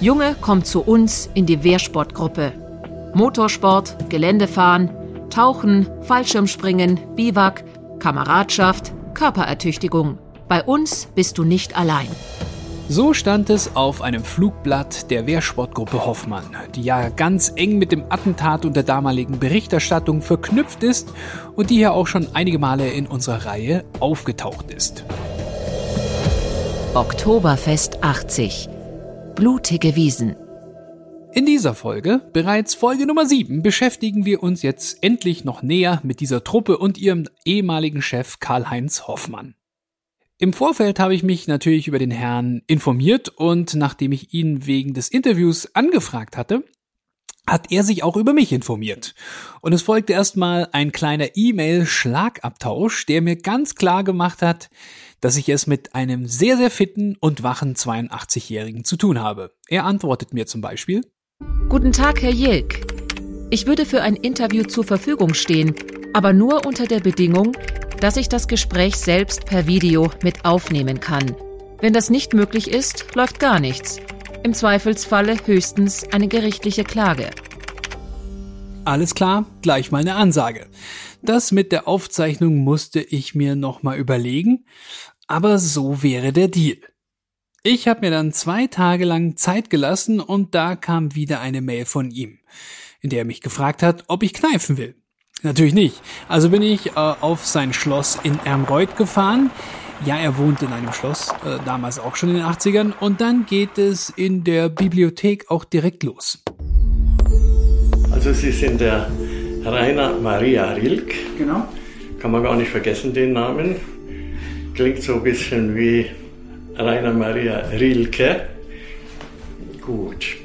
Junge kommt zu uns in die Wehrsportgruppe. Motorsport, Geländefahren, Tauchen, Fallschirmspringen, Biwak, Kameradschaft, Körperertüchtigung. Bei uns bist du nicht allein. So stand es auf einem Flugblatt der Wehrsportgruppe Hoffmann, die ja ganz eng mit dem Attentat und der damaligen Berichterstattung verknüpft ist und die hier auch schon einige Male in unserer Reihe aufgetaucht ist. Oktoberfest 80. Blutige Wiesen. In dieser Folge, bereits Folge Nummer 7, beschäftigen wir uns jetzt endlich noch näher mit dieser Truppe und ihrem ehemaligen Chef Karl-Heinz Hoffmann. Im Vorfeld habe ich mich natürlich über den Herrn informiert und nachdem ich ihn wegen des Interviews angefragt hatte, hat er sich auch über mich informiert. Und es folgte erstmal ein kleiner E-Mail-Schlagabtausch, der mir ganz klar gemacht hat, dass ich es mit einem sehr, sehr fitten und wachen 82-Jährigen zu tun habe. Er antwortet mir zum Beispiel. Guten Tag, Herr Jilk. Ich würde für ein Interview zur Verfügung stehen, aber nur unter der Bedingung, dass ich das Gespräch selbst per Video mit aufnehmen kann. Wenn das nicht möglich ist, läuft gar nichts. Im Zweifelsfalle höchstens eine gerichtliche Klage. Alles klar, gleich mal eine Ansage. Das mit der Aufzeichnung musste ich mir nochmal überlegen, aber so wäre der Deal. Ich habe mir dann zwei Tage lang Zeit gelassen und da kam wieder eine Mail von ihm, in der er mich gefragt hat, ob ich kneifen will. Natürlich nicht. Also bin ich äh, auf sein Schloss in Ermreuth gefahren. Ja, er wohnt in einem Schloss, äh, damals auch schon in den 80ern. Und dann geht es in der Bibliothek auch direkt los. Also Sie sind der Rainer Maria Rilk. Genau. Kann man gar nicht vergessen, den Namen. Klingt so ein bisschen wie Rainer Maria Rilke. Gut.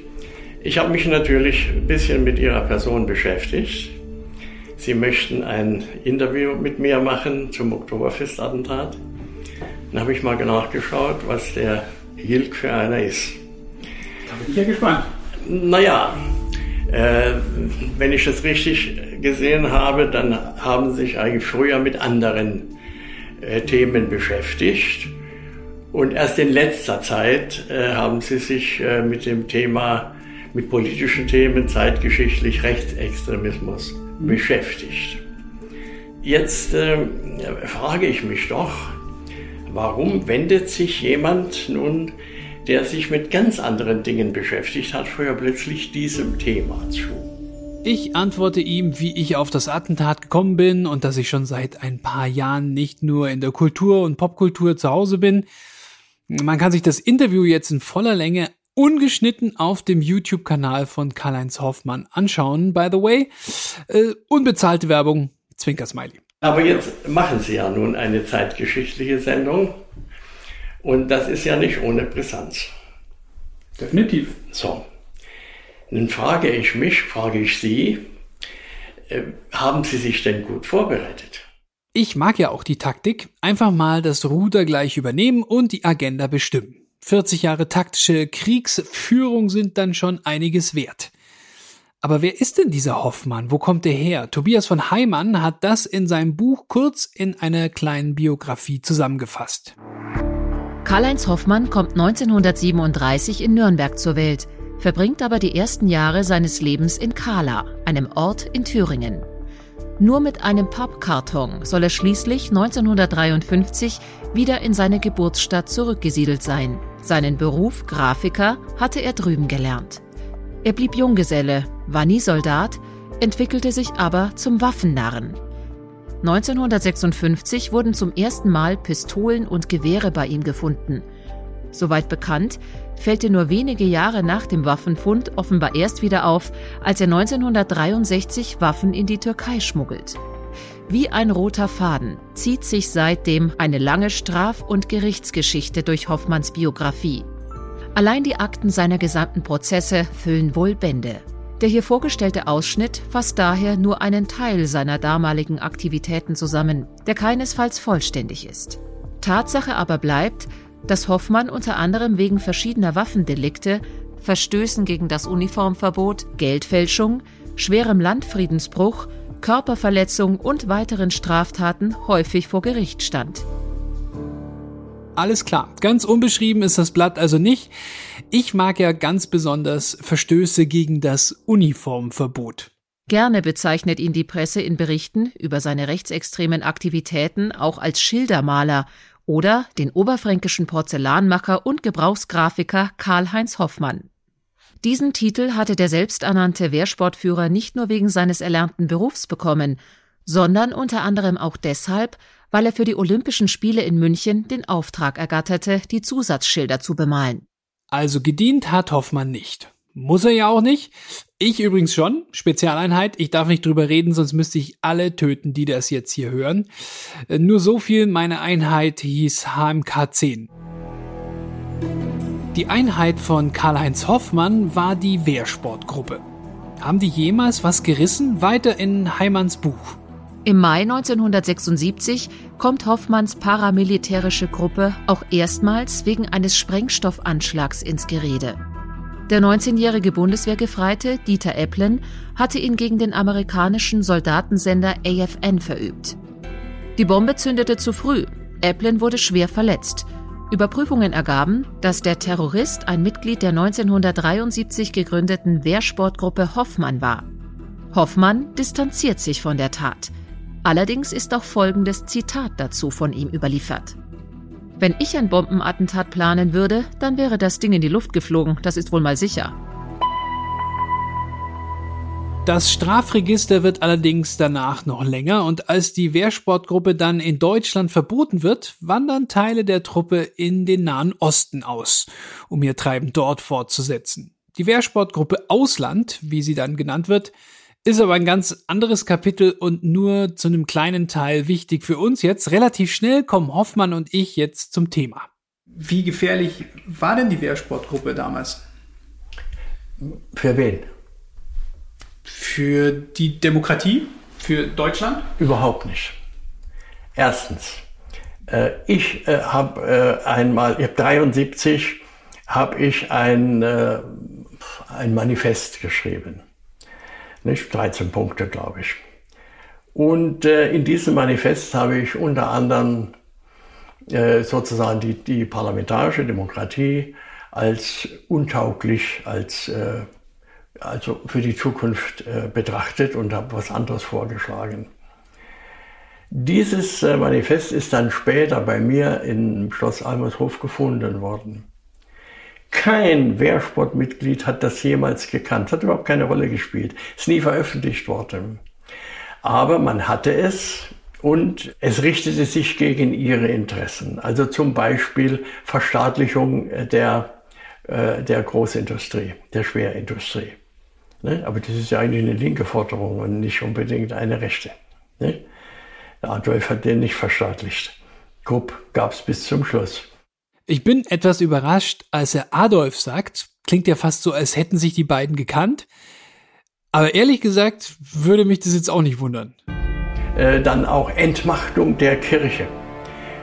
Ich habe mich natürlich ein bisschen mit Ihrer Person beschäftigt. Sie möchten ein Interview mit mir machen zum Oktoberfestattentat. Dann habe ich mal nachgeschaut, was der Hilk für einer ist. Da bin ich ja gespannt. Naja, wenn ich das richtig gesehen habe, dann haben Sie sich eigentlich früher mit anderen äh, Themen beschäftigt. Und erst in letzter Zeit äh, haben Sie sich äh, mit dem Thema, mit politischen Themen, zeitgeschichtlich Rechtsextremismus beschäftigt. Jetzt äh, frage ich mich doch, warum wendet sich jemand nun, der sich mit ganz anderen Dingen beschäftigt hat, vorher plötzlich diesem Thema zu? Ich antworte ihm, wie ich auf das Attentat gekommen bin und dass ich schon seit ein paar Jahren nicht nur in der Kultur und Popkultur zu Hause bin. Man kann sich das Interview jetzt in voller Länge ungeschnitten auf dem YouTube-Kanal von Karl-Heinz Hoffmann anschauen. By the way, äh, unbezahlte Werbung, Zwinker-Smiley. Aber jetzt machen Sie ja nun eine zeitgeschichtliche Sendung und das ist ja nicht ohne Brisanz. Definitiv. So, nun frage ich mich, frage ich Sie, äh, haben Sie sich denn gut vorbereitet? Ich mag ja auch die Taktik, einfach mal das Ruder gleich übernehmen und die Agenda bestimmen. 40 Jahre taktische Kriegsführung sind dann schon einiges wert. Aber wer ist denn dieser Hoffmann? Wo kommt er her? Tobias von Heimann hat das in seinem Buch kurz in einer kleinen Biografie zusammengefasst. Karl-Heinz Hoffmann kommt 1937 in Nürnberg zur Welt, verbringt aber die ersten Jahre seines Lebens in Kala, einem Ort in Thüringen. Nur mit einem Pappkarton soll er schließlich 1953 wieder in seine Geburtsstadt zurückgesiedelt sein. Seinen Beruf Grafiker hatte er drüben gelernt. Er blieb Junggeselle, war nie Soldat, entwickelte sich aber zum Waffennarren. 1956 wurden zum ersten Mal Pistolen und Gewehre bei ihm gefunden. Soweit bekannt, fällt er nur wenige Jahre nach dem Waffenfund offenbar erst wieder auf, als er 1963 Waffen in die Türkei schmuggelt. Wie ein roter Faden zieht sich seitdem eine lange Straf- und Gerichtsgeschichte durch Hoffmanns Biografie. Allein die Akten seiner gesamten Prozesse füllen wohl Bände. Der hier vorgestellte Ausschnitt fasst daher nur einen Teil seiner damaligen Aktivitäten zusammen, der keinesfalls vollständig ist. Tatsache aber bleibt, dass Hoffmann unter anderem wegen verschiedener Waffendelikte, Verstößen gegen das Uniformverbot, Geldfälschung, schwerem Landfriedensbruch, Körperverletzung und weiteren Straftaten häufig vor Gericht stand. Alles klar, ganz unbeschrieben ist das Blatt also nicht. Ich mag ja ganz besonders Verstöße gegen das Uniformverbot. Gerne bezeichnet ihn die Presse in Berichten über seine rechtsextremen Aktivitäten auch als Schildermaler oder den oberfränkischen Porzellanmacher und Gebrauchsgrafiker Karl-Heinz Hoffmann. Diesen Titel hatte der selbsternannte Wehrsportführer nicht nur wegen seines erlernten Berufs bekommen, sondern unter anderem auch deshalb, weil er für die Olympischen Spiele in München den Auftrag ergatterte, die Zusatzschilder zu bemalen. Also gedient hat Hoffmann nicht. Muss er ja auch nicht. Ich übrigens schon. Spezialeinheit. Ich darf nicht drüber reden, sonst müsste ich alle töten, die das jetzt hier hören. Äh, nur so viel, meine Einheit hieß HMK 10. Die Einheit von Karl-Heinz Hoffmann war die Wehrsportgruppe. Haben die jemals was gerissen? Weiter in Heimanns Buch. Im Mai 1976 kommt Hoffmanns paramilitärische Gruppe auch erstmals wegen eines Sprengstoffanschlags ins Gerede. Der 19-jährige Bundeswehrgefreite Dieter Eplen hatte ihn gegen den amerikanischen Soldatensender AFN verübt. Die Bombe zündete zu früh. Eplen wurde schwer verletzt. Überprüfungen ergaben, dass der Terrorist ein Mitglied der 1973 gegründeten Wehrsportgruppe Hoffmann war. Hoffmann distanziert sich von der Tat. Allerdings ist auch folgendes Zitat dazu von ihm überliefert. Wenn ich ein Bombenattentat planen würde, dann wäre das Ding in die Luft geflogen, das ist wohl mal sicher. Das Strafregister wird allerdings danach noch länger und als die Wehrsportgruppe dann in Deutschland verboten wird, wandern Teile der Truppe in den Nahen Osten aus, um ihr Treiben dort fortzusetzen. Die Wehrsportgruppe Ausland, wie sie dann genannt wird, ist aber ein ganz anderes Kapitel und nur zu einem kleinen Teil wichtig für uns jetzt. Relativ schnell kommen Hoffmann und ich jetzt zum Thema. Wie gefährlich war denn die Wehrsportgruppe damals? Für wen? Für die Demokratie? Für Deutschland? Überhaupt nicht. Erstens, äh, ich äh, habe äh, einmal, ich habe 73, habe ich ein, äh, ein Manifest geschrieben nicht? 13 Punkte, glaube ich. Und äh, in diesem Manifest habe ich unter anderem äh, sozusagen die, die parlamentarische Demokratie als untauglich, als äh, also für die Zukunft äh, betrachtet und habe was anderes vorgeschlagen. Dieses äh, Manifest ist dann später bei mir im Schloss Almershof gefunden worden. Kein Wehrsportmitglied hat das jemals gekannt, hat überhaupt keine Rolle gespielt, ist nie veröffentlicht worden. Aber man hatte es und es richtete sich gegen ihre Interessen. Also zum Beispiel Verstaatlichung der, äh, der Großindustrie, der Schwerindustrie. Ne? Aber das ist ja eigentlich eine linke Forderung und nicht unbedingt eine rechte. Ne? Adolf hat den nicht verstaatlicht. Krupp gab es bis zum Schluss. Ich bin etwas überrascht, als er Adolf sagt. Klingt ja fast so, als hätten sich die beiden gekannt. Aber ehrlich gesagt würde mich das jetzt auch nicht wundern. Äh, dann auch Entmachtung der Kirche.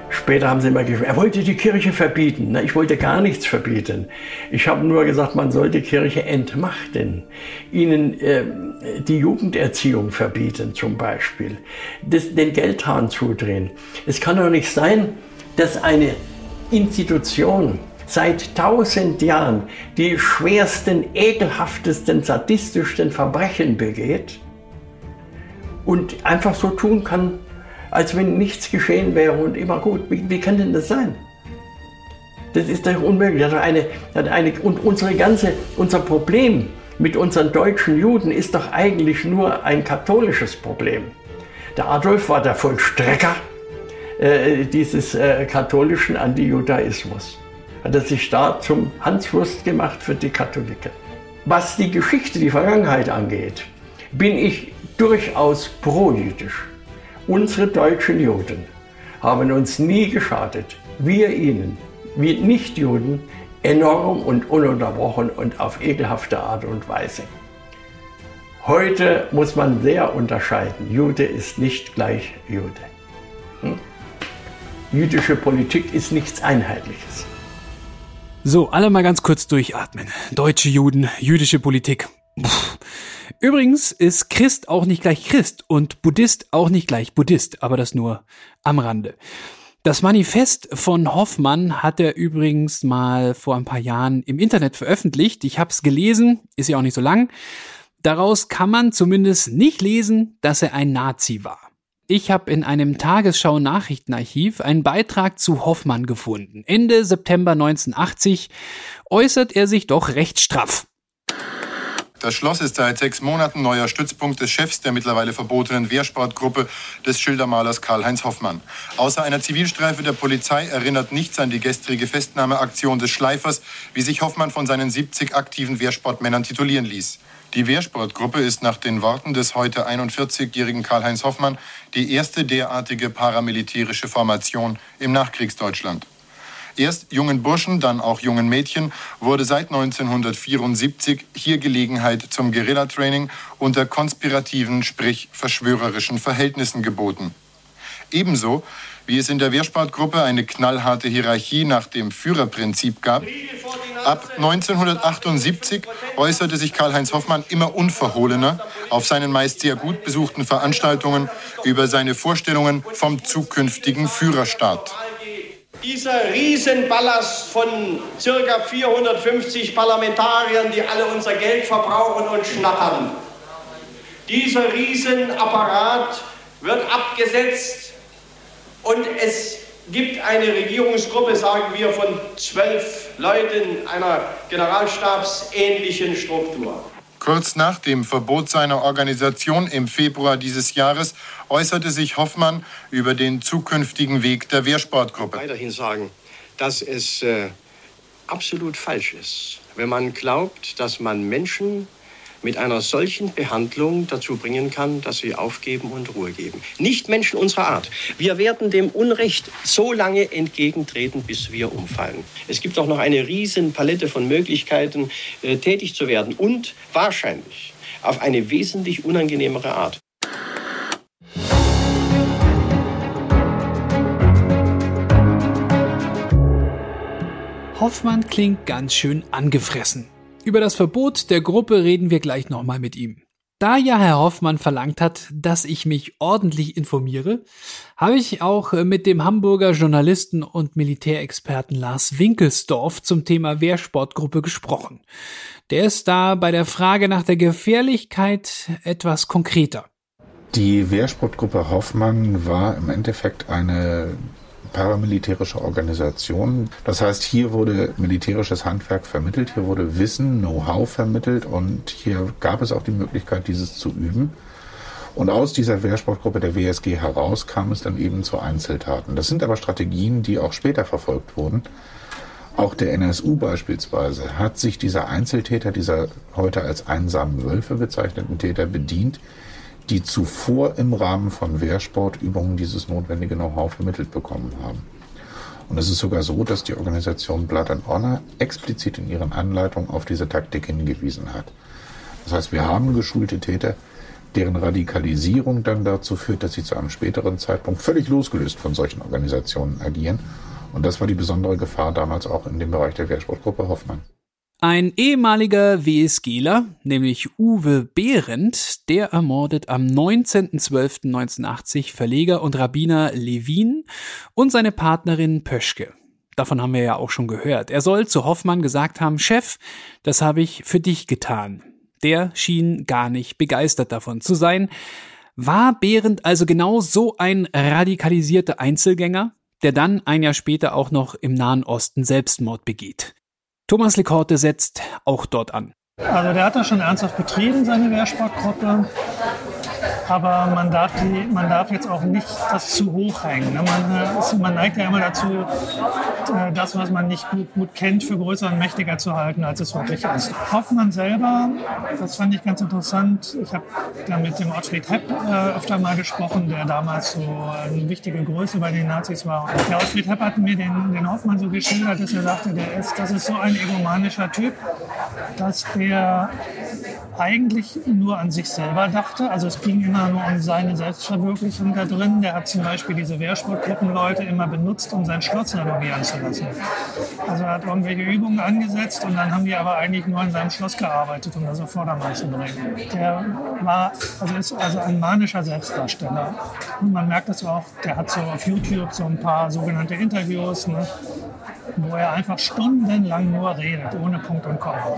Später haben sie immer gesagt, er wollte die Kirche verbieten. Ich wollte gar nichts verbieten. Ich habe nur gesagt, man soll die Kirche entmachten. Ihnen äh, die Jugenderziehung verbieten zum Beispiel. Das, den Geldhahn zudrehen. Es kann doch nicht sein, dass eine Institution seit tausend Jahren die schwersten, ekelhaftesten, sadistischsten Verbrechen begeht und einfach so tun kann, als wenn nichts geschehen wäre und immer gut. Wie, wie kann denn das sein? Das ist doch unmöglich. Das eine, das eine, und unsere ganze, unser Problem mit unseren deutschen Juden ist doch eigentlich nur ein katholisches Problem. Der Adolf war der Vollstrecker äh, dieses äh, katholischen Antijudaismus. Hat er sich da zum Hanswurst gemacht für die Katholiken. Was die Geschichte, die Vergangenheit angeht, bin ich durchaus pro-jüdisch. Unsere deutschen Juden haben uns nie geschadet. Wir ihnen, wir Nichtjuden, enorm und ununterbrochen und auf ekelhafte Art und Weise. Heute muss man sehr unterscheiden. Jude ist nicht gleich Jude. Hm? Jüdische Politik ist nichts Einheitliches. So, alle mal ganz kurz durchatmen. Deutsche Juden, jüdische Politik. Puh. Übrigens ist Christ auch nicht gleich Christ und Buddhist auch nicht gleich Buddhist, aber das nur am Rande. Das Manifest von Hoffmann hat er übrigens mal vor ein paar Jahren im Internet veröffentlicht. Ich habe es gelesen, ist ja auch nicht so lang. Daraus kann man zumindest nicht lesen, dass er ein Nazi war. Ich habe in einem Tagesschau-Nachrichtenarchiv einen Beitrag zu Hoffmann gefunden. Ende September 1980 äußert er sich doch recht straff. Das Schloss ist seit sechs Monaten neuer Stützpunkt des Chefs der mittlerweile verbotenen Wehrsportgruppe des Schildermalers Karl-Heinz Hoffmann. Außer einer Zivilstreife der Polizei erinnert nichts an die gestrige Festnahmeaktion des Schleifers, wie sich Hoffmann von seinen 70 aktiven Wehrsportmännern titulieren ließ. Die Wehrsportgruppe ist nach den Worten des heute 41-jährigen Karl-Heinz Hoffmann die erste derartige paramilitärische Formation im Nachkriegsdeutschland. Erst jungen Burschen, dann auch jungen Mädchen wurde seit 1974 hier Gelegenheit zum Guerillatraining unter konspirativen, sprich verschwörerischen Verhältnissen geboten. Ebenso wie es in der Wehrsportgruppe eine knallharte Hierarchie nach dem Führerprinzip gab. Ab 1978 äußerte sich Karl-Heinz Hoffmann immer unverhohlener auf seinen meist sehr gut besuchten Veranstaltungen über seine Vorstellungen vom zukünftigen Führerstaat. Dieser Riesenballast von circa 450 Parlamentariern, die alle unser Geld verbrauchen und schnattern. Dieser Riesenapparat wird abgesetzt und es gibt eine Regierungsgruppe, sagen wir, von zwölf Leuten einer generalstabsähnlichen Struktur. Kurz nach dem Verbot seiner Organisation im Februar dieses Jahres äußerte sich Hoffmann über den zukünftigen Weg der Wehrsportgruppe. Weiterhin sagen, dass es äh, absolut falsch ist, wenn man glaubt, dass man Menschen mit einer solchen Behandlung dazu bringen kann, dass sie aufgeben und Ruhe geben. Nicht Menschen unserer Art. Wir werden dem Unrecht so lange entgegentreten, bis wir umfallen. Es gibt auch noch eine riesen Palette von Möglichkeiten, äh, tätig zu werden und wahrscheinlich auf eine wesentlich unangenehmere Art. Hoffmann klingt ganz schön angefressen. Über das Verbot der Gruppe reden wir gleich nochmal mit ihm. Da ja Herr Hoffmann verlangt hat, dass ich mich ordentlich informiere, habe ich auch mit dem Hamburger Journalisten und Militärexperten Lars Winkelsdorf zum Thema Wehrsportgruppe gesprochen. Der ist da bei der Frage nach der Gefährlichkeit etwas konkreter. Die Wehrsportgruppe Hoffmann war im Endeffekt eine paramilitärische Organisation. Das heißt, hier wurde militärisches Handwerk vermittelt, hier wurde Wissen, Know-how vermittelt und hier gab es auch die Möglichkeit, dieses zu üben. Und aus dieser Wehrsportgruppe der WSG heraus kam es dann eben zu Einzeltaten. Das sind aber Strategien, die auch später verfolgt wurden. Auch der NSU beispielsweise hat sich dieser Einzeltäter, dieser heute als einsamen Wölfe bezeichneten Täter bedient, die zuvor im Rahmen von Wehrsportübungen dieses notwendige Know-how vermittelt bekommen haben. Und es ist sogar so, dass die Organisation Blood and Honor explizit in ihren Anleitungen auf diese Taktik hingewiesen hat. Das heißt, wir haben geschulte Täter, deren Radikalisierung dann dazu führt, dass sie zu einem späteren Zeitpunkt völlig losgelöst von solchen Organisationen agieren. Und das war die besondere Gefahr damals auch in dem Bereich der Wehrsportgruppe Hoffmann. Ein ehemaliger WSGler, nämlich Uwe Behrendt, der ermordet am 19.12.1980 Verleger und Rabbiner Levin und seine Partnerin Pöschke. Davon haben wir ja auch schon gehört. Er soll zu Hoffmann gesagt haben, Chef, das habe ich für dich getan. Der schien gar nicht begeistert davon zu sein. War Behrendt also genau so ein radikalisierter Einzelgänger, der dann ein Jahr später auch noch im Nahen Osten Selbstmord begeht? Thomas Lekorte setzt auch dort an. Also der hat das schon ernsthaft betrieben, seine Wehrsportgruppe aber man darf, die, man darf jetzt auch nicht das zu hoch hängen. Ne? Man, ist, man neigt ja immer dazu, äh, das, was man nicht gut, gut kennt, für größer und mächtiger zu halten, als es wirklich ist. Hoffmann selber, das fand ich ganz interessant. Ich habe da mit dem Ottfried Hepp äh, öfter mal gesprochen, der damals so eine wichtige Größe bei den Nazis war. Und der Ottfried Hepp hat mir den, den Hoffmann so geschildert, dass er sagte, der ist, das ist so ein egomanischer Typ, dass der eigentlich nur an sich selber dachte. Also es ging immer nur um seine Selbstverwirklichung da drin. Der hat zum Beispiel diese Wehrsportgruppenleute immer benutzt, um sein Schloss renovieren zu lassen. Also er hat irgendwelche Übungen angesetzt und dann haben die aber eigentlich nur in seinem Schloss gearbeitet, um das auf Vordermann zu bringen. Der war, also ist also ein manischer Selbstdarsteller. Und man merkt das auch, der hat so auf YouTube so ein paar sogenannte Interviews, ne, wo er einfach stundenlang nur redet, ohne Punkt und Komma.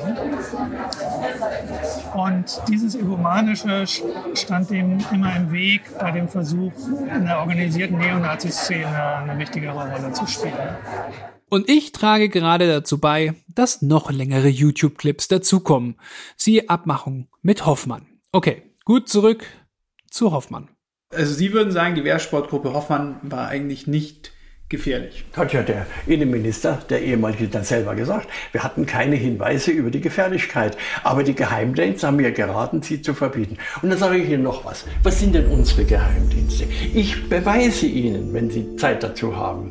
Und dieses Egomanische stand dem immer im Weg bei dem Versuch, in der organisierten Neonazi-Szene eine wichtigere Rolle zu spielen. Und ich trage gerade dazu bei, dass noch längere YouTube-Clips dazukommen. Siehe Abmachung mit Hoffmann. Okay, gut zurück zu Hoffmann. Also Sie würden sagen, die Wehrsportgruppe Hoffmann war eigentlich nicht gefährlich. Hat ja der Innenminister, der ehemalige, dann selber gesagt. Wir hatten keine Hinweise über die Gefährlichkeit. Aber die Geheimdienste haben mir geraten, sie zu verbieten. Und dann sage ich Ihnen noch was. Was sind denn unsere Geheimdienste? Ich beweise Ihnen, wenn Sie Zeit dazu haben,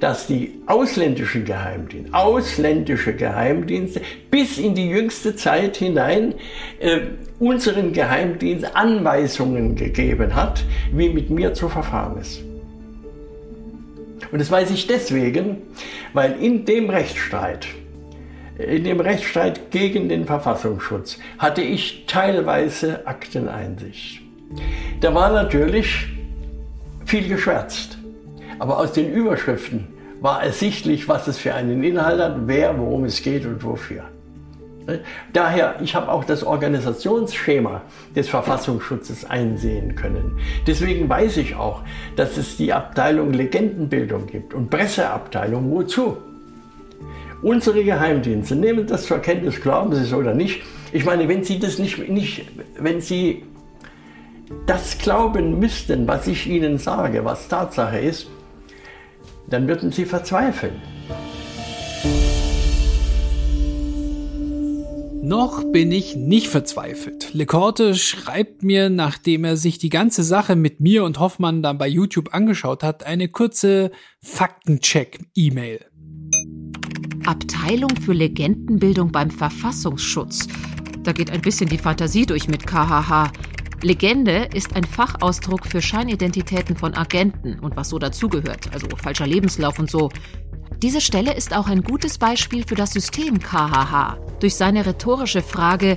dass die ausländischen Geheimdienste, ausländische Geheimdienste bis in die jüngste Zeit hinein äh, unseren Geheimdienst Anweisungen gegeben hat, wie mit mir zu verfahren ist. Und das weiß ich deswegen, weil in dem Rechtsstreit, in dem Rechtsstreit gegen den Verfassungsschutz hatte ich teilweise Akteneinsicht. Da war natürlich viel geschwärzt, aber aus den Überschriften war ersichtlich, was es für einen Inhalt hat, wer, worum es geht und wofür. Daher, ich habe auch das Organisationsschema des Verfassungsschutzes einsehen können. Deswegen weiß ich auch, dass es die Abteilung Legendenbildung gibt und Presseabteilung. Wozu? Unsere Geheimdienste nehmen das zur Kenntnis, glauben Sie es oder nicht. Ich meine, wenn Sie das nicht, nicht wenn Sie das glauben müssten, was ich Ihnen sage, was Tatsache ist, dann würden Sie verzweifeln. Noch bin ich nicht verzweifelt. Lecorte schreibt mir, nachdem er sich die ganze Sache mit mir und Hoffmann dann bei YouTube angeschaut hat, eine kurze Faktencheck-E-Mail. Abteilung für Legendenbildung beim Verfassungsschutz. Da geht ein bisschen die Fantasie durch mit KHH. Legende ist ein Fachausdruck für Scheinidentitäten von Agenten und was so dazugehört, also falscher Lebenslauf und so. Diese Stelle ist auch ein gutes Beispiel für das System KHH. Durch seine rhetorische Frage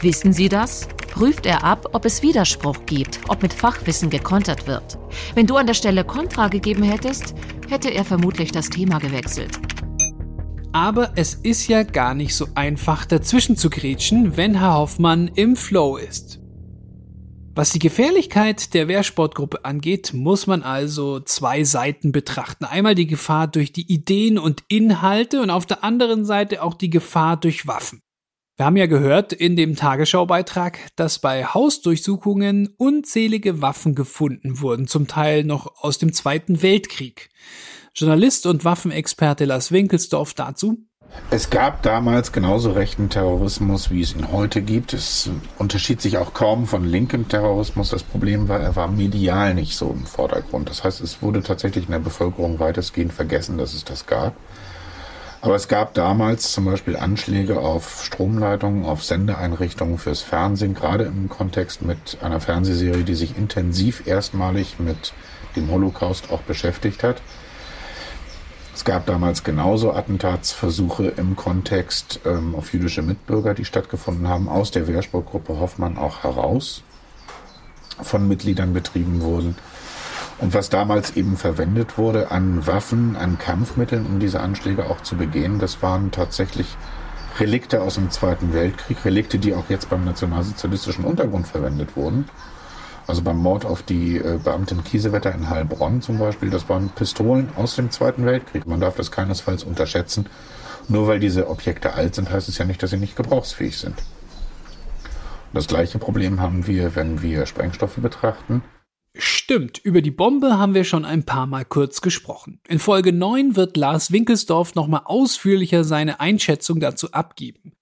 Wissen Sie das? prüft er ab, ob es Widerspruch gibt, ob mit Fachwissen gekontert wird. Wenn du an der Stelle Kontra gegeben hättest, hätte er vermutlich das Thema gewechselt. Aber es ist ja gar nicht so einfach dazwischen zu grätschen, wenn Herr Hoffmann im Flow ist. Was die Gefährlichkeit der Wehrsportgruppe angeht, muss man also zwei Seiten betrachten. Einmal die Gefahr durch die Ideen und Inhalte und auf der anderen Seite auch die Gefahr durch Waffen. Wir haben ja gehört in dem Tagesschaubeitrag, dass bei Hausdurchsuchungen unzählige Waffen gefunden wurden, zum Teil noch aus dem Zweiten Weltkrieg. Journalist und Waffenexperte Lars Winkelsdorf dazu. Es gab damals genauso rechten Terrorismus, wie es ihn heute gibt. Es unterschied sich auch kaum von linkem Terrorismus. Das Problem war, er war medial nicht so im Vordergrund. Das heißt, es wurde tatsächlich in der Bevölkerung weitestgehend vergessen, dass es das gab. Aber es gab damals zum Beispiel Anschläge auf Stromleitungen, auf Sendeeinrichtungen fürs Fernsehen, gerade im Kontext mit einer Fernsehserie, die sich intensiv erstmalig mit dem Holocaust auch beschäftigt hat. Es gab damals genauso Attentatsversuche im Kontext ähm, auf jüdische Mitbürger, die stattgefunden haben, aus der Wehrsportgruppe Hoffmann auch heraus von Mitgliedern betrieben wurden. Und was damals eben verwendet wurde an Waffen, an Kampfmitteln, um diese Anschläge auch zu begehen, das waren tatsächlich Relikte aus dem Zweiten Weltkrieg, Relikte, die auch jetzt beim nationalsozialistischen Untergrund verwendet wurden. Also beim Mord auf die äh, Beamtin Kiesewetter in Heilbronn zum Beispiel, das waren Pistolen aus dem Zweiten Weltkrieg. Man darf das keinesfalls unterschätzen. Nur weil diese Objekte alt sind, heißt es ja nicht, dass sie nicht gebrauchsfähig sind. Das gleiche Problem haben wir, wenn wir Sprengstoffe betrachten. Stimmt, über die Bombe haben wir schon ein paar Mal kurz gesprochen. In Folge 9 wird Lars Winkelsdorf nochmal ausführlicher seine Einschätzung dazu abgeben.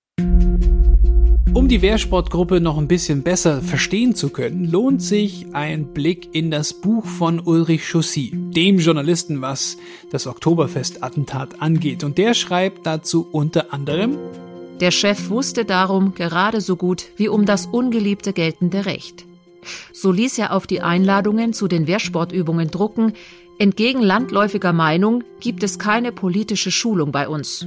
Um die Wehrsportgruppe noch ein bisschen besser verstehen zu können, lohnt sich ein Blick in das Buch von Ulrich Chaussy, dem Journalisten, was das Oktoberfest-Attentat angeht. Und der schreibt dazu unter anderem, der Chef wusste darum gerade so gut wie um das ungeliebte geltende Recht. So ließ er auf die Einladungen zu den Wehrsportübungen drucken, entgegen landläufiger Meinung gibt es keine politische Schulung bei uns.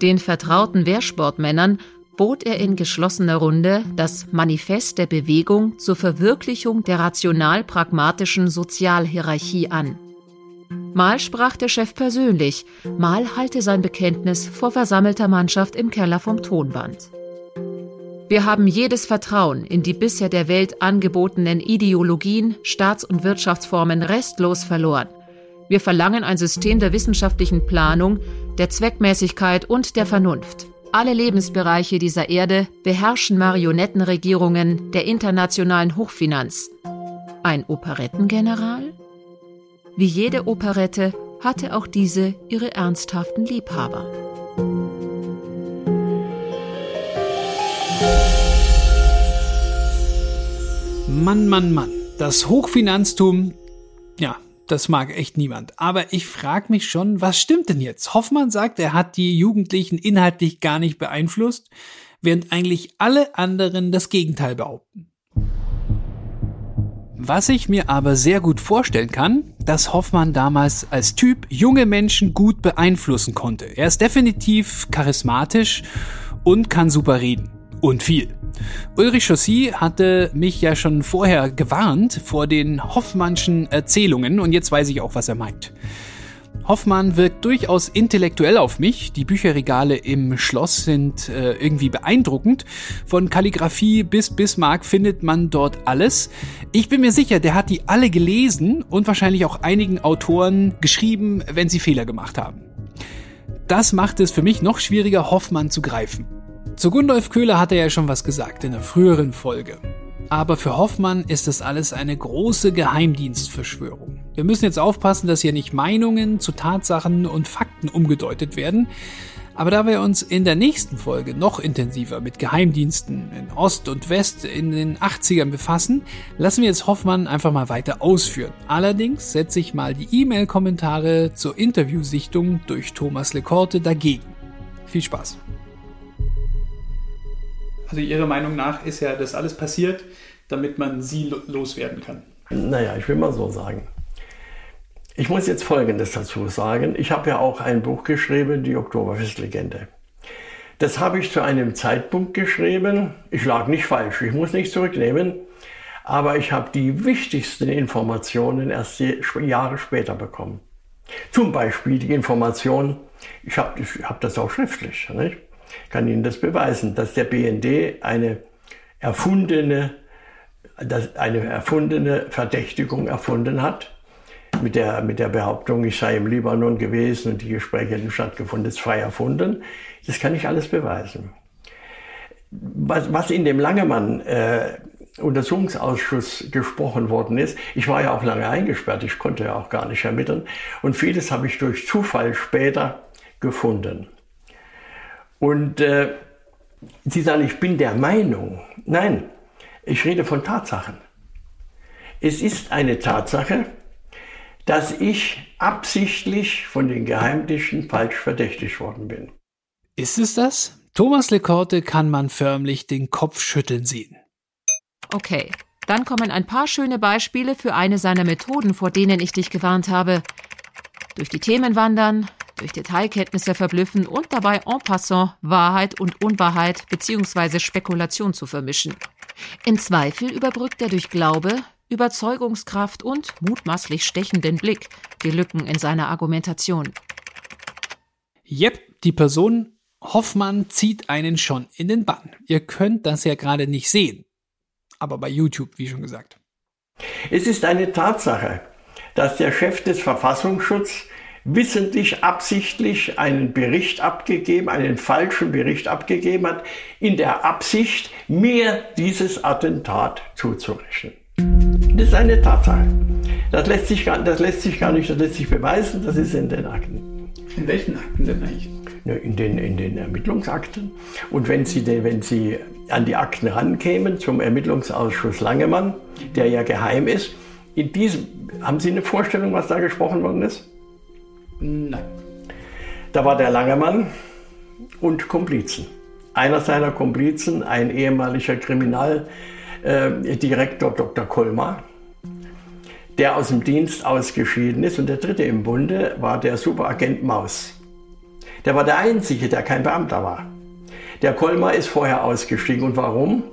Den vertrauten Wehrsportmännern bot er in geschlossener Runde das Manifest der Bewegung zur Verwirklichung der rational-pragmatischen Sozialhierarchie an. Mal sprach der Chef persönlich, mal halte sein Bekenntnis vor versammelter Mannschaft im Keller vom Tonband. Wir haben jedes Vertrauen in die bisher der Welt angebotenen Ideologien, Staats- und Wirtschaftsformen restlos verloren. Wir verlangen ein System der wissenschaftlichen Planung, der Zweckmäßigkeit und der Vernunft. Alle Lebensbereiche dieser Erde beherrschen Marionettenregierungen der internationalen Hochfinanz. Ein Operettengeneral? Wie jede Operette hatte auch diese ihre ernsthaften Liebhaber. Mann, Mann, Mann. Das Hochfinanztum, das mag echt niemand. Aber ich frage mich schon, was stimmt denn jetzt? Hoffmann sagt, er hat die Jugendlichen inhaltlich gar nicht beeinflusst, während eigentlich alle anderen das Gegenteil behaupten. Was ich mir aber sehr gut vorstellen kann, dass Hoffmann damals als Typ junge Menschen gut beeinflussen konnte. Er ist definitiv charismatisch und kann super reden. Und viel. Ulrich Chaussy hatte mich ja schon vorher gewarnt vor den Hoffmannschen Erzählungen und jetzt weiß ich auch, was er meint. Hoffmann wirkt durchaus intellektuell auf mich. Die Bücherregale im Schloss sind äh, irgendwie beeindruckend. Von Kalligraphie bis Bismarck findet man dort alles. Ich bin mir sicher, der hat die alle gelesen und wahrscheinlich auch einigen Autoren geschrieben, wenn sie Fehler gemacht haben. Das macht es für mich noch schwieriger, Hoffmann zu greifen. Zu Gundolf Köhler hat er ja schon was gesagt in der früheren Folge. Aber für Hoffmann ist das alles eine große Geheimdienstverschwörung. Wir müssen jetzt aufpassen, dass hier nicht Meinungen zu Tatsachen und Fakten umgedeutet werden. Aber da wir uns in der nächsten Folge noch intensiver mit Geheimdiensten in Ost und West in den 80ern befassen, lassen wir jetzt Hoffmann einfach mal weiter ausführen. Allerdings setze ich mal die E-Mail-Kommentare zur Interviewsichtung durch Thomas Lekorte dagegen. Viel Spaß! Also Ihrer Meinung nach ist ja das alles passiert, damit man Sie loswerden kann. Naja, ich will mal so sagen. Ich muss jetzt Folgendes dazu sagen. Ich habe ja auch ein Buch geschrieben, die Oktoberfestlegende. Das habe ich zu einem Zeitpunkt geschrieben. Ich lag nicht falsch, ich muss nicht zurücknehmen. Aber ich habe die wichtigsten Informationen erst Jahre später bekommen. Zum Beispiel die Information, ich habe hab das auch schriftlich, nicht? Kann Ihnen das beweisen, dass der BND eine erfundene, eine erfundene Verdächtigung erfunden hat. Mit der, mit der Behauptung, ich sei im Libanon gewesen und die Gespräche hätten stattgefunden, ist frei erfunden. Das kann ich alles beweisen. Was, was in dem Langemann äh, Untersuchungsausschuss gesprochen worden ist. Ich war ja auch lange eingesperrt, ich konnte ja auch gar nicht ermitteln. Und vieles habe ich durch Zufall später gefunden. Und äh, Sie sagen, ich bin der Meinung. Nein, ich rede von Tatsachen. Es ist eine Tatsache, dass ich absichtlich von den Geheimdiensten falsch verdächtigt worden bin. Ist es das? Thomas Lekorte kann man förmlich den Kopf schütteln sehen. Okay, dann kommen ein paar schöne Beispiele für eine seiner Methoden, vor denen ich dich gewarnt habe. Durch die Themen wandern, durch Detailkenntnisse verblüffen und dabei en passant Wahrheit und Unwahrheit bzw. Spekulation zu vermischen. Im Zweifel überbrückt er durch Glaube, Überzeugungskraft und mutmaßlich stechenden Blick die Lücken in seiner Argumentation. Jep, die Person Hoffmann zieht einen schon in den Bann. Ihr könnt das ja gerade nicht sehen. Aber bei YouTube, wie schon gesagt. Es ist eine Tatsache, dass der Chef des Verfassungsschutzes wissentlich, absichtlich einen Bericht abgegeben, einen falschen Bericht abgegeben hat, in der Absicht, mir dieses Attentat zuzurechnen. Das ist eine Tatsache. Das lässt sich gar, das lässt sich gar nicht, das lässt sich beweisen, das ist in den Akten. In welchen Akten denn eigentlich? In den, in den Ermittlungsakten. Und wenn Sie, wenn Sie an die Akten rankämen, zum Ermittlungsausschuss Langemann, der ja geheim ist, in diesem, haben Sie eine Vorstellung, was da gesprochen worden ist? Nein. Da war der Langemann und Komplizen. Einer seiner Komplizen, ein ehemaliger Kriminalbeamter äh, Dr. Kolmar, der aus dem Dienst ausgeschieden ist. Und der dritte im Bunde war der Superagent Maus. Der war der Einzige, der kein Beamter war. Der Kolmar ist vorher ausgestiegen. Und warum?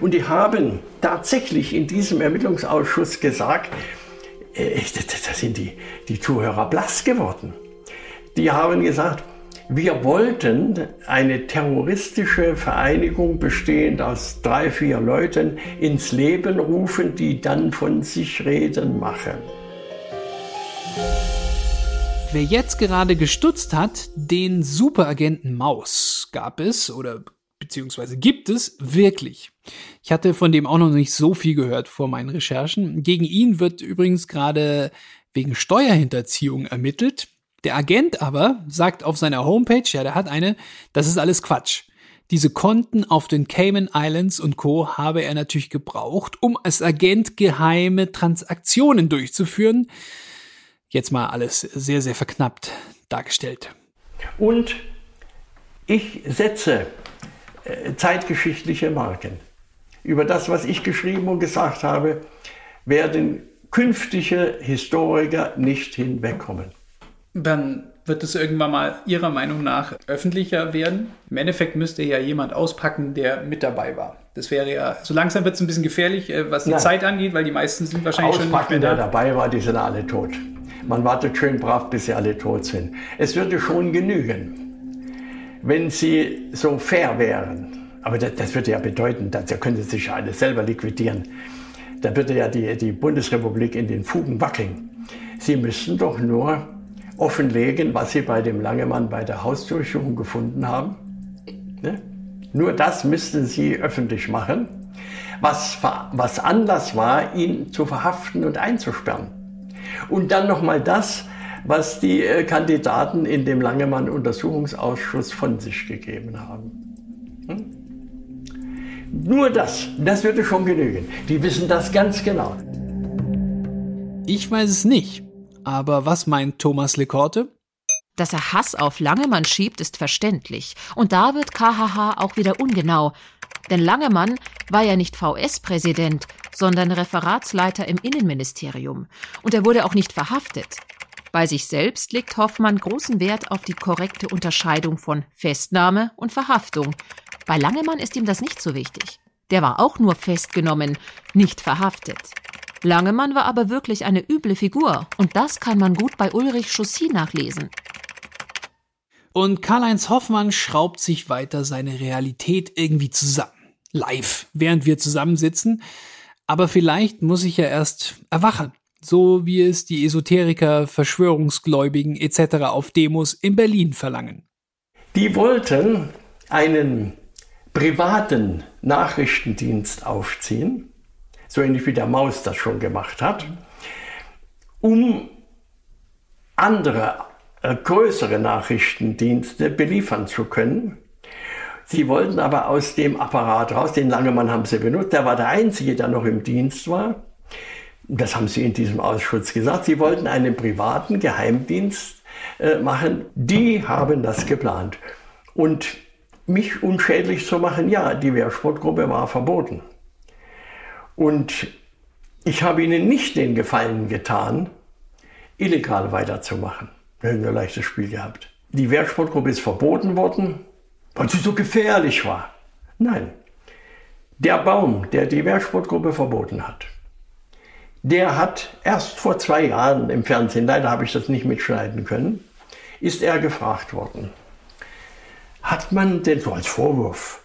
Und die haben tatsächlich in diesem Ermittlungsausschuss gesagt, da sind die, die Zuhörer blass geworden. Die haben gesagt, wir wollten eine terroristische Vereinigung bestehend aus drei, vier Leuten ins Leben rufen, die dann von sich reden machen. Wer jetzt gerade gestutzt hat, den Superagenten Maus gab es oder beziehungsweise gibt es wirklich. Ich hatte von dem auch noch nicht so viel gehört vor meinen Recherchen. Gegen ihn wird übrigens gerade wegen Steuerhinterziehung ermittelt. Der Agent aber sagt auf seiner Homepage, ja, der hat eine, das ist alles Quatsch. Diese Konten auf den Cayman Islands und Co. habe er natürlich gebraucht, um als Agent geheime Transaktionen durchzuführen. Jetzt mal alles sehr, sehr verknappt dargestellt. Und ich setze zeitgeschichtliche Marken. Über das, was ich geschrieben und gesagt habe, werden künftige Historiker nicht hinwegkommen. Dann wird es irgendwann mal Ihrer Meinung nach öffentlicher werden. Im Endeffekt müsste ja jemand auspacken, der mit dabei war. Das wäre ja, so langsam wird es ein bisschen gefährlich, äh, was die Nein. Zeit angeht, weil die meisten sind wahrscheinlich auspacken, schon nicht mehr da. der dabei war, die sind alle tot. Man wartet schön brav, bis sie alle tot sind. Es würde schon genügen, wenn sie so fair wären. Aber das, das würde ja bedeuten, da können sie sich ja alles selber liquidieren. Da würde ja die, die Bundesrepublik in den Fugen wackeln. Sie müssten doch nur offenlegen, was sie bei dem Langemann bei der Hausdurchsuchung gefunden haben. Ne? Nur das müssten sie öffentlich machen, was, was Anlass war, ihn zu verhaften und einzusperren. Und dann nochmal das, was die äh, Kandidaten in dem Langemann-Untersuchungsausschuss von sich gegeben haben. Hm? Nur das, das würde schon genügen. Die wissen das ganz genau. Ich weiß es nicht. Aber was meint Thomas Lekorte? Dass er Hass auf Langemann schiebt, ist verständlich. Und da wird KHH auch wieder ungenau. Denn Langemann war ja nicht VS-Präsident, sondern Referatsleiter im Innenministerium. Und er wurde auch nicht verhaftet. Bei sich selbst legt Hoffmann großen Wert auf die korrekte Unterscheidung von Festnahme und Verhaftung. Bei Langemann ist ihm das nicht so wichtig. Der war auch nur festgenommen, nicht verhaftet. Langemann war aber wirklich eine üble Figur und das kann man gut bei Ulrich Chaussy nachlesen. Und Karl-Heinz Hoffmann schraubt sich weiter seine Realität irgendwie zusammen. Live, während wir zusammensitzen. Aber vielleicht muss ich ja erst erwachen so wie es die Esoteriker, Verschwörungsgläubigen etc. auf Demos in Berlin verlangen. Die wollten einen privaten Nachrichtendienst aufziehen, so ähnlich wie der Maus das schon gemacht hat, um andere äh, größere Nachrichtendienste beliefern zu können. Sie wollten aber aus dem Apparat raus, den Langemann haben sie benutzt, der war der Einzige, der noch im Dienst war das haben Sie in diesem Ausschuss gesagt, Sie wollten einen privaten Geheimdienst äh, machen. Die haben das geplant. Und mich unschädlich zu machen, ja, die Wehrsportgruppe war verboten. Und ich habe ihnen nicht den Gefallen getan, illegal weiterzumachen. Wir haben ein leichtes Spiel gehabt. Die Wehrsportgruppe ist verboten worden, weil sie so gefährlich war. Nein, der Baum, der die Wehrsportgruppe verboten hat, der hat erst vor zwei Jahren im Fernsehen, leider habe ich das nicht mitschneiden können, ist er gefragt worden. Hat man denn, so als Vorwurf,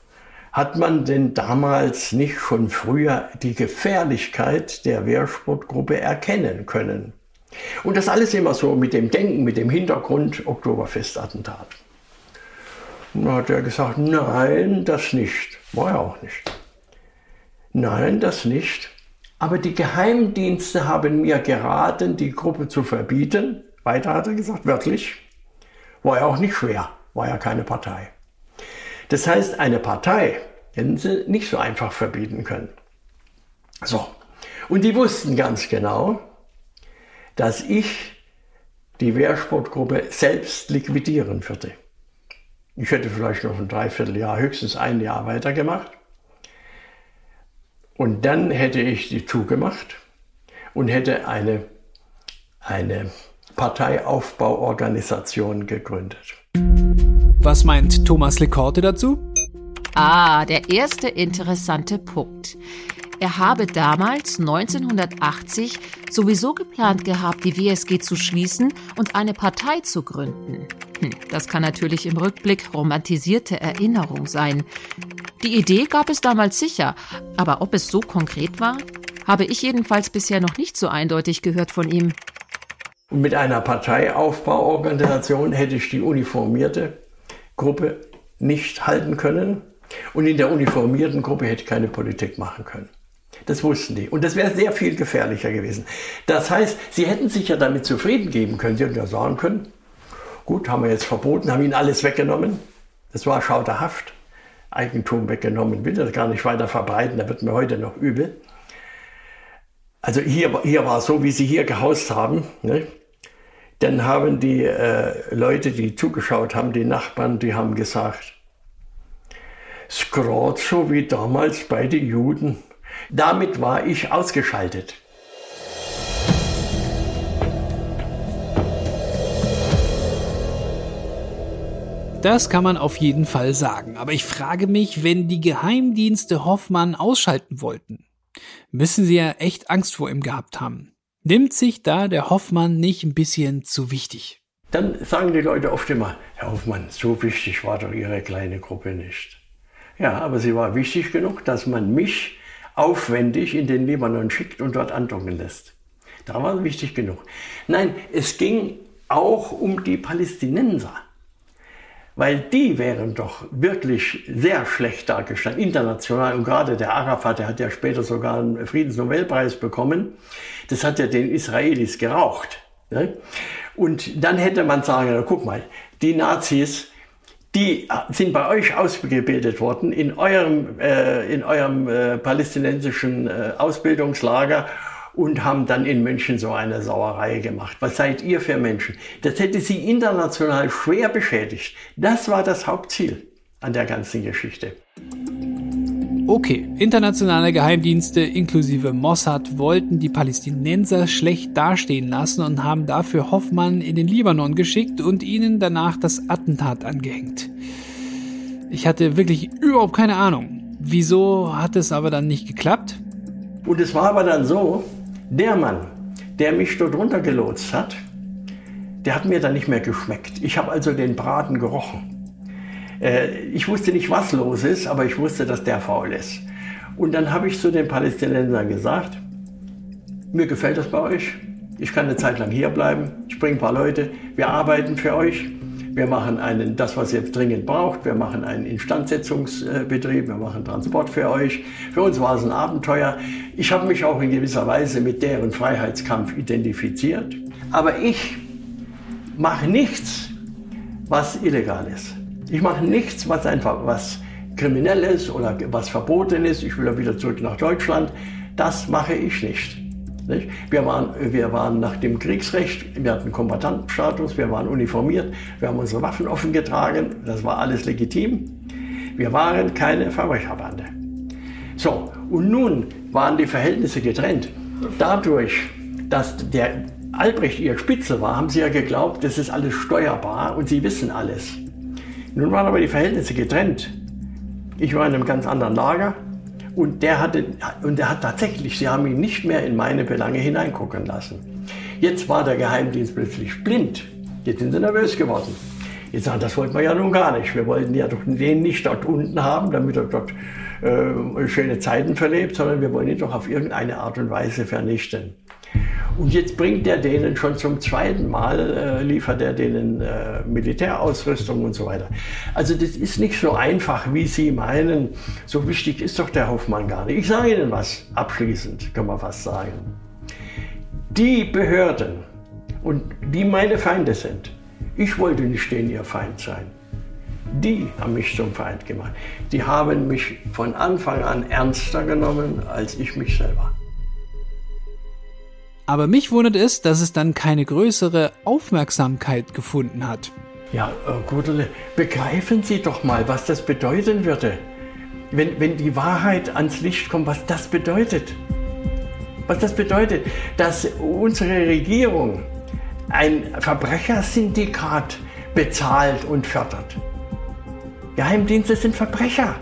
hat man denn damals nicht schon früher die Gefährlichkeit der Wehrsportgruppe erkennen können? Und das alles immer so mit dem Denken, mit dem Hintergrund Oktoberfestattentat. Und dann hat er gesagt, nein, das nicht. War er auch nicht. Nein, das nicht. Aber die Geheimdienste haben mir geraten, die Gruppe zu verbieten. Weiter hat er gesagt, wörtlich. War ja auch nicht schwer, war ja keine Partei. Das heißt, eine Partei hätten sie nicht so einfach verbieten können. So. Und die wussten ganz genau, dass ich die Wehrsportgruppe selbst liquidieren würde. Ich hätte vielleicht noch ein Dreivierteljahr, höchstens ein Jahr weitergemacht. Und dann hätte ich die zugemacht und hätte eine, eine Parteiaufbauorganisation gegründet. Was meint Thomas Lekorte dazu? Ah, der erste interessante Punkt. Er habe damals 1980 sowieso geplant gehabt, die WSG zu schließen und eine Partei zu gründen. Hm, das kann natürlich im Rückblick romantisierte Erinnerung sein. Die Idee gab es damals sicher, aber ob es so konkret war, habe ich jedenfalls bisher noch nicht so eindeutig gehört von ihm. Mit einer Parteiaufbauorganisation hätte ich die uniformierte Gruppe nicht halten können. Und in der uniformierten Gruppe hätte ich keine Politik machen können. Das wussten die. Und das wäre sehr viel gefährlicher gewesen. Das heißt, sie hätten sich ja damit zufrieden geben können. Sie hätten ja sagen können, gut, haben wir jetzt verboten, haben ihnen alles weggenommen. Das war schauderhaft. Eigentum weggenommen, will das gar nicht weiter verbreiten, da wird mir heute noch übel. Also hier, hier war es so, wie sie hier gehaust haben. Ne? Dann haben die äh, Leute, die zugeschaut haben, die Nachbarn, die haben gesagt, es so wie damals bei den Juden. Damit war ich ausgeschaltet. Das kann man auf jeden Fall sagen. Aber ich frage mich, wenn die Geheimdienste Hoffmann ausschalten wollten, müssen sie ja echt Angst vor ihm gehabt haben. Nimmt sich da der Hoffmann nicht ein bisschen zu wichtig? Dann sagen die Leute oft immer, Herr Hoffmann, so wichtig war doch Ihre kleine Gruppe nicht. Ja, aber sie war wichtig genug, dass man mich aufwendig in den Libanon schickt und dort andocken lässt. Da war wichtig genug. Nein, es ging auch um die Palästinenser. Weil die wären doch wirklich sehr schlecht dargestanden, international. Und gerade der Arafat, der hat ja später sogar einen Friedensnobelpreis bekommen. Das hat ja den Israelis geraucht. Ne? Und dann hätte man sagen, guck mal, die Nazis, die sind bei euch ausgebildet worden in eurem, äh, in eurem äh, palästinensischen äh, Ausbildungslager und haben dann in München so eine Sauerei gemacht. Was seid ihr für Menschen? Das hätte sie international schwer beschädigt. Das war das Hauptziel an der ganzen Geschichte. Okay, internationale Geheimdienste inklusive Mossad wollten die Palästinenser schlecht dastehen lassen und haben dafür Hoffmann in den Libanon geschickt und ihnen danach das Attentat angehängt. Ich hatte wirklich überhaupt keine Ahnung. Wieso hat es aber dann nicht geklappt? Und es war aber dann so, der Mann, der mich dort runtergelotst hat, der hat mir dann nicht mehr geschmeckt. Ich habe also den Braten gerochen. Äh, ich wusste nicht, was los ist, aber ich wusste, dass der faul ist. Und dann habe ich zu den Palästinensern gesagt, mir gefällt das bei euch. Ich kann eine Zeit lang hier bleiben. Ich bringe ein paar Leute. Wir arbeiten für euch. Wir machen einen, das, was ihr dringend braucht. Wir machen einen Instandsetzungsbetrieb. Wir machen Transport für euch. Für uns war es ein Abenteuer. Ich habe mich auch in gewisser Weise mit deren Freiheitskampf identifiziert. Aber ich mache nichts, was illegal ist. Ich mache nichts, was einfach was kriminell ist oder was verboten ist. Ich will wieder zurück nach Deutschland. Das mache ich nicht. Nicht? Wir, waren, wir waren nach dem Kriegsrecht, wir hatten Kombatantenstatus, wir waren uniformiert, wir haben unsere Waffen offen getragen, das war alles legitim. Wir waren keine Verbrecherbande. So, und nun waren die Verhältnisse getrennt. Dadurch, dass der Albrecht ihr Spitze war, haben sie ja geglaubt, das ist alles steuerbar und sie wissen alles. Nun waren aber die Verhältnisse getrennt. Ich war in einem ganz anderen Lager und der, hatte, und der hat tatsächlich, sie haben ihn nicht mehr in meine Belange hineingucken lassen. Jetzt war der Geheimdienst plötzlich blind. Jetzt sind sie nervös geworden. Jetzt sagen, das wollten wir ja nun gar nicht. Wir wollten ja doch den nicht dort unten haben, damit er dort äh, schöne Zeiten verlebt, sondern wir wollen ihn doch auf irgendeine Art und Weise vernichten. Und jetzt bringt er denen schon zum zweiten Mal, äh, liefert er denen äh, Militärausrüstung und so weiter. Also das ist nicht so einfach, wie Sie meinen. So wichtig ist doch der Hoffmann gar nicht. Ich sage Ihnen was, abschließend kann man fast sagen. Die Behörden und die meine Feinde sind, ich wollte nicht denen ihr Feind sein. Die haben mich zum Feind gemacht. Die haben mich von Anfang an ernster genommen als ich mich selber. Aber mich wundert es, dass es dann keine größere Aufmerksamkeit gefunden hat. Ja, äh, Gudele, begreifen Sie doch mal, was das bedeuten würde. wenn, wenn die Wahrheit ans Licht kommt, was das bedeutet. Was das bedeutet, dass unsere Regierung ein Verbrechersyndikat bezahlt und fördert. Geheimdienste sind Verbrecher.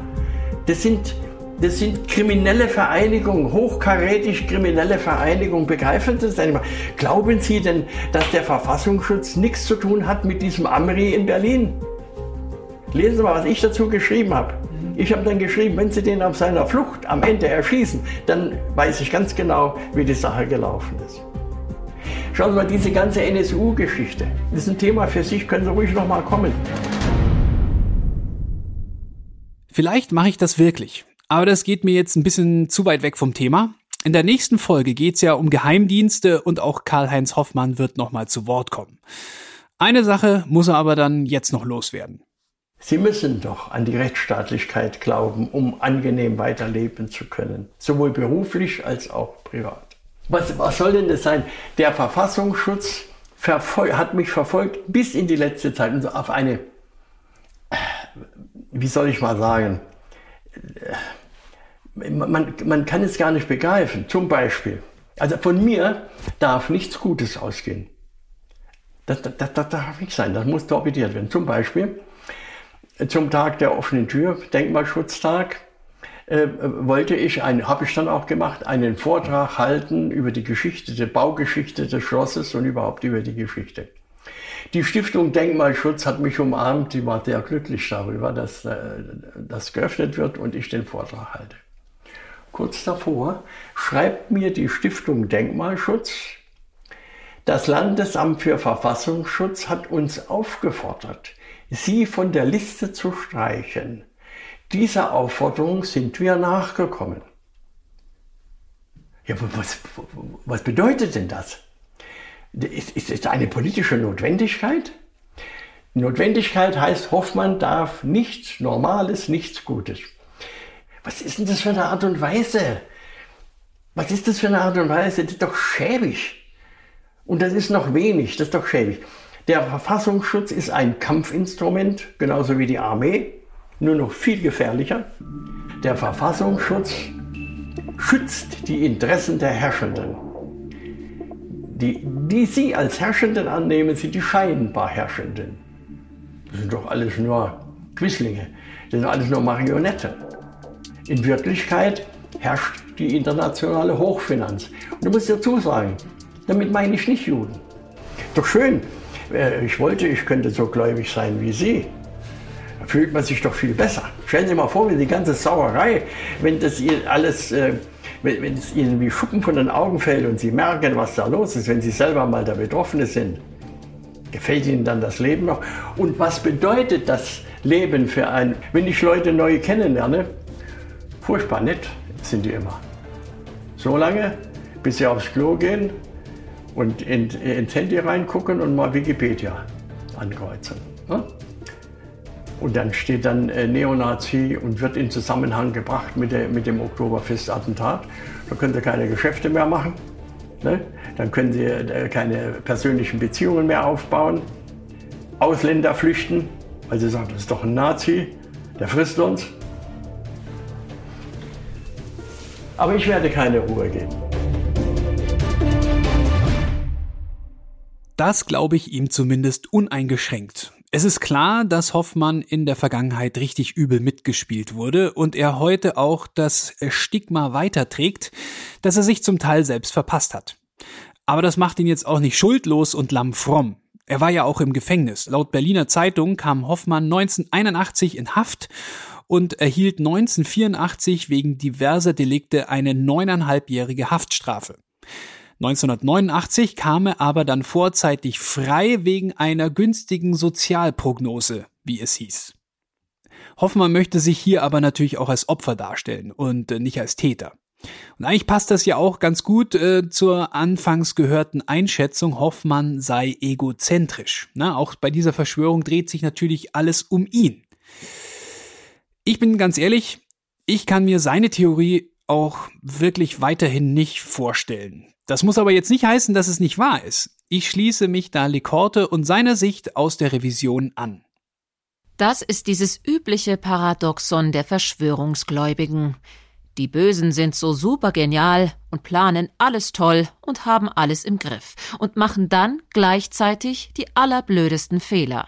Das sind, das sind kriminelle Vereinigungen, hochkarätig kriminelle Vereinigungen. Begreifen Sie das einmal? Glauben Sie denn, dass der Verfassungsschutz nichts zu tun hat mit diesem Amri in Berlin? Lesen Sie mal, was ich dazu geschrieben habe. Ich habe dann geschrieben, wenn Sie den auf seiner Flucht am Ende erschießen, dann weiß ich ganz genau, wie die Sache gelaufen ist. Schauen Sie mal, diese ganze NSU-Geschichte, das ist ein Thema für sich, können Sie ruhig noch mal kommen. Vielleicht mache ich das wirklich, aber das geht mir jetzt ein bisschen zu weit weg vom Thema. In der nächsten Folge geht es ja um Geheimdienste und auch Karl-Heinz Hoffmann wird nochmal zu Wort kommen. Eine Sache muss er aber dann jetzt noch loswerden. Sie müssen doch an die Rechtsstaatlichkeit glauben, um angenehm weiterleben zu können, sowohl beruflich als auch privat. Was, was soll denn das sein? Der Verfassungsschutz hat mich verfolgt bis in die letzte Zeit und so auf eine wie soll ich mal sagen, man, man kann es gar nicht begreifen. Zum Beispiel, also von mir darf nichts Gutes ausgehen. Das, das, das, das darf nicht sein, das muss torpediert werden. Zum Beispiel zum Tag der offenen Tür, Denkmalschutztag, äh, wollte ich, habe ich dann auch gemacht, einen Vortrag halten über die Geschichte, die Baugeschichte des Schlosses und überhaupt über die Geschichte. Die Stiftung Denkmalschutz hat mich umarmt. Die war sehr glücklich darüber, dass äh, das geöffnet wird und ich den Vortrag halte. Kurz davor schreibt mir die Stiftung Denkmalschutz, das Landesamt für Verfassungsschutz hat uns aufgefordert, Sie von der Liste zu streichen. Dieser Aufforderung sind wir nachgekommen. Ja, was, was bedeutet denn das? Ist, ist es eine politische Notwendigkeit? Notwendigkeit heißt, Hoffmann darf nichts Normales, nichts Gutes. Was ist denn das für eine Art und Weise? Was ist das für eine Art und Weise? Das ist doch schäbig. Und das ist noch wenig, das ist doch schäbig. Der Verfassungsschutz ist ein Kampfinstrument, genauso wie die Armee, nur noch viel gefährlicher. Der Verfassungsschutz schützt die Interessen der Herrschenden die, die Sie als Herrschenden annehmen, sind die scheinbar Herrschenden. Das sind doch alles nur Quislinge, das sind alles nur Marionetten. In Wirklichkeit herrscht die internationale Hochfinanz. Und du musst dazu sagen, damit meine ich nicht Juden. Doch schön, äh, ich wollte, ich könnte so gläubig sein wie Sie. Da fühlt man sich doch viel besser. Stellen Sie mal vor, wenn die ganze Sauerei, wenn das alles äh, wenn, wenn es ihnen wie Schuppen von den Augen fällt und sie merken, was da los ist, wenn sie selber mal der Betroffene sind, gefällt ihnen dann das Leben noch? Und was bedeutet das Leben für einen, wenn ich Leute neu kennenlerne? Furchtbar nett sind die immer. So lange, bis sie aufs Klo gehen und in, ins Handy reingucken und mal Wikipedia ankreuzen. Ne? Und dann steht dann äh, Neonazi und wird in Zusammenhang gebracht mit, der, mit dem Oktoberfestattentat. Da können sie keine Geschäfte mehr machen. Ne? Dann können sie äh, keine persönlichen Beziehungen mehr aufbauen. Ausländer flüchten, weil sie sagen, das ist doch ein Nazi, der frisst uns. Aber ich werde keine Ruhe geben. Das glaube ich ihm zumindest uneingeschränkt. Es ist klar, dass Hoffmann in der Vergangenheit richtig übel mitgespielt wurde und er heute auch das Stigma weiterträgt, dass er sich zum Teil selbst verpasst hat. Aber das macht ihn jetzt auch nicht schuldlos und lammfromm. Er war ja auch im Gefängnis. Laut Berliner Zeitung kam Hoffmann 1981 in Haft und erhielt 1984 wegen diverser Delikte eine neuneinhalbjährige Haftstrafe. 1989 kam er aber dann vorzeitig frei wegen einer günstigen Sozialprognose, wie es hieß. Hoffmann möchte sich hier aber natürlich auch als Opfer darstellen und äh, nicht als Täter. Und eigentlich passt das ja auch ganz gut äh, zur anfangs gehörten Einschätzung, Hoffmann sei egozentrisch. Na, auch bei dieser Verschwörung dreht sich natürlich alles um ihn. Ich bin ganz ehrlich, ich kann mir seine Theorie auch wirklich weiterhin nicht vorstellen. Das muss aber jetzt nicht heißen, dass es nicht wahr ist. Ich schließe mich da Lekorte und seiner Sicht aus der Revision an. Das ist dieses übliche Paradoxon der Verschwörungsgläubigen. Die Bösen sind so supergenial und planen alles toll und haben alles im Griff und machen dann gleichzeitig die allerblödesten Fehler.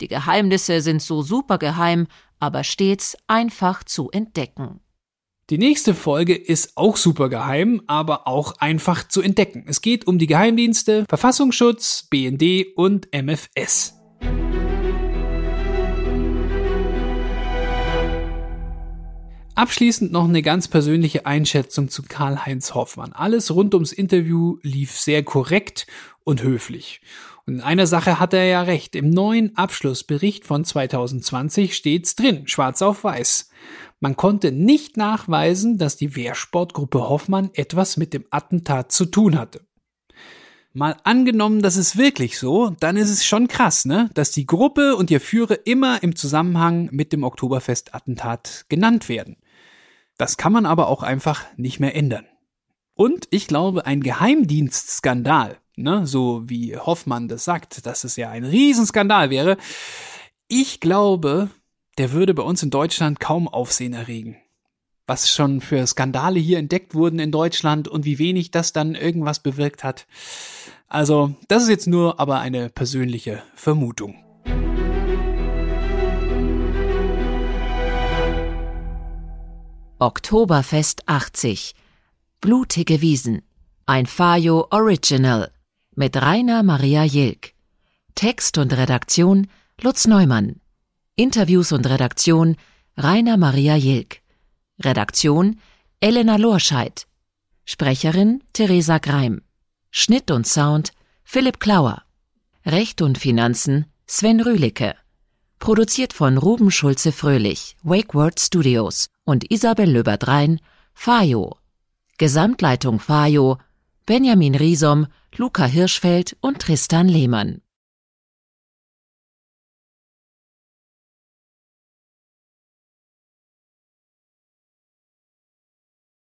Die Geheimnisse sind so supergeheim, aber stets einfach zu entdecken. Die nächste Folge ist auch super geheim, aber auch einfach zu entdecken. Es geht um die Geheimdienste, Verfassungsschutz, BND und MFS. Abschließend noch eine ganz persönliche Einschätzung zu Karl-Heinz Hoffmann. Alles rund ums Interview lief sehr korrekt und höflich. Und in einer Sache hat er ja recht. Im neuen Abschlussbericht von 2020 steht's drin, schwarz auf weiß. Man konnte nicht nachweisen, dass die Wehrsportgruppe Hoffmann etwas mit dem Attentat zu tun hatte. Mal angenommen, das ist wirklich so, dann ist es schon krass, ne? Dass die Gruppe und ihr Führer immer im Zusammenhang mit dem Oktoberfest-Attentat genannt werden. Das kann man aber auch einfach nicht mehr ändern. Und ich glaube, ein Geheimdienstskandal, ne, so wie Hoffmann das sagt, dass es ja ein Riesenskandal wäre, ich glaube, der würde bei uns in Deutschland kaum Aufsehen erregen. Was schon für Skandale hier entdeckt wurden in Deutschland und wie wenig das dann irgendwas bewirkt hat. Also, das ist jetzt nur aber eine persönliche Vermutung. Oktoberfest 80. Blutige Wiesen. Ein Fajo Original. Mit Rainer Maria Jilk. Text und Redaktion Lutz Neumann. Interviews und Redaktion Rainer Maria Jilk. Redaktion Elena Lorscheid. Sprecherin Theresa Greim. Schnitt und Sound Philipp Klauer. Recht und Finanzen Sven Rühlicke. Produziert von Ruben Schulze Fröhlich, Wakeword Studios und Isabel Löberdrein, Fajo. Gesamtleitung Fajo, Benjamin Riesom, Luca Hirschfeld und Tristan Lehmann.